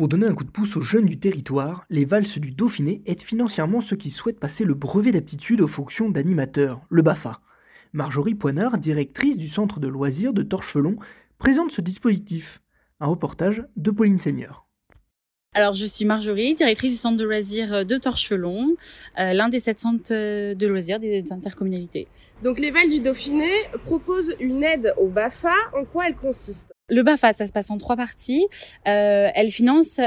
Pour donner un coup de pouce aux jeunes du territoire, les valses du Dauphiné aident financièrement ceux qui souhaitent passer le brevet d'aptitude aux fonctions d'animateur, le BAFA. Marjorie Poinard, directrice du centre de loisirs de Torchevelon, présente ce dispositif. Un reportage de Pauline Seigneur. Alors, je suis Marjorie, directrice du centre de loisirs de Torchevelon, euh, l'un des sept centres de loisirs des intercommunalités. Donc, les Vals du Dauphiné proposent une aide au BAFA. En quoi elle consiste le BAFA, ça se passe en trois parties. Euh, elle finance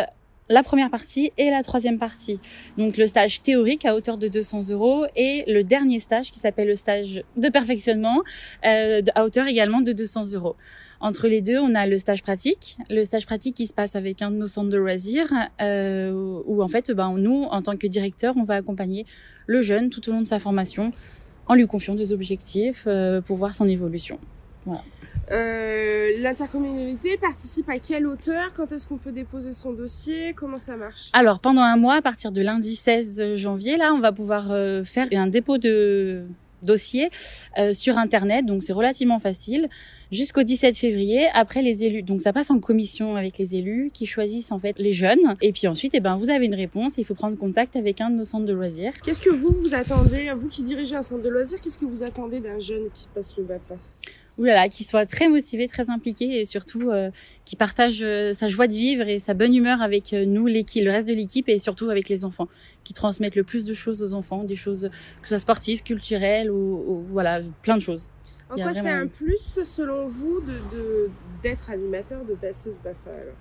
la première partie et la troisième partie. Donc le stage théorique à hauteur de 200 euros et le dernier stage qui s'appelle le stage de perfectionnement euh, à hauteur également de 200 euros. Entre les deux, on a le stage pratique. Le stage pratique qui se passe avec un de nos centres de loisirs euh, où en fait, ben, nous, en tant que directeur, on va accompagner le jeune tout au long de sa formation en lui confiant des objectifs euh, pour voir son évolution. Voilà. Euh, L'intercommunalité participe à quelle hauteur? Quand est-ce qu'on peut déposer son dossier? Comment ça marche? Alors pendant un mois, à partir de lundi 16 janvier, là, on va pouvoir euh, faire un dépôt de dossier euh, sur internet. Donc c'est relativement facile. Jusqu'au 17 février après les élus. Donc ça passe en commission avec les élus qui choisissent en fait les jeunes. Et puis ensuite eh ben vous avez une réponse. Il faut prendre contact avec un de nos centres de loisirs. Qu'est-ce que vous vous attendez? Vous qui dirigez un centre de loisirs qu'est-ce que vous attendez d'un jeune qui passe le BAFA? Oulala, qui soit très motivé, très impliqué et surtout euh, qui partage euh, sa joie de vivre et sa bonne humeur avec euh, nous, l'équipe, le reste de l'équipe et surtout avec les enfants, qui transmettent le plus de choses aux enfants, des choses que ce soit sportives, culturelles ou, voilà, plein de choses. En quoi c'est un plus selon vous de d'être animateur, de passer ce BAFA alors?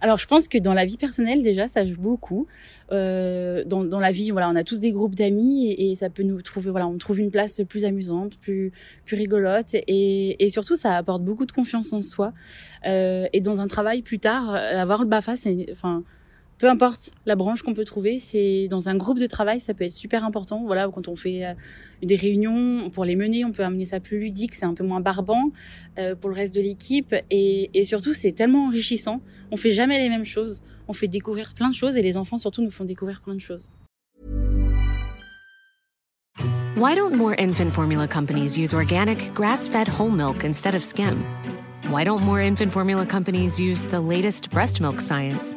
Alors, je pense que dans la vie personnelle, déjà, ça joue beaucoup. Euh, dans, dans, la vie, voilà, on a tous des groupes d'amis et, ça peut nous trouver, voilà, on trouve une place plus amusante, plus plus rigolote et, et surtout, ça apporte beaucoup de confiance en soi. Euh, et dans un travail plus tard, avoir le Bafa, c'est, enfin, peu importe la branche qu'on peut trouver, c'est dans un groupe de travail, ça peut être super important. Voilà, quand on fait euh, des réunions, pour les mener, on peut amener ça plus ludique, c'est un peu moins barbant euh, pour le reste de l'équipe. Et, surtout, c'est tellement enrichissant. On fait jamais les mêmes choses. On fait découvrir plein de choses et les enfants surtout nous font découvrir plein de choses. Why don't more infant formula companies use organic, grass-fed whole milk instead of skim? Why don't more infant formula companies use the latest breast milk science?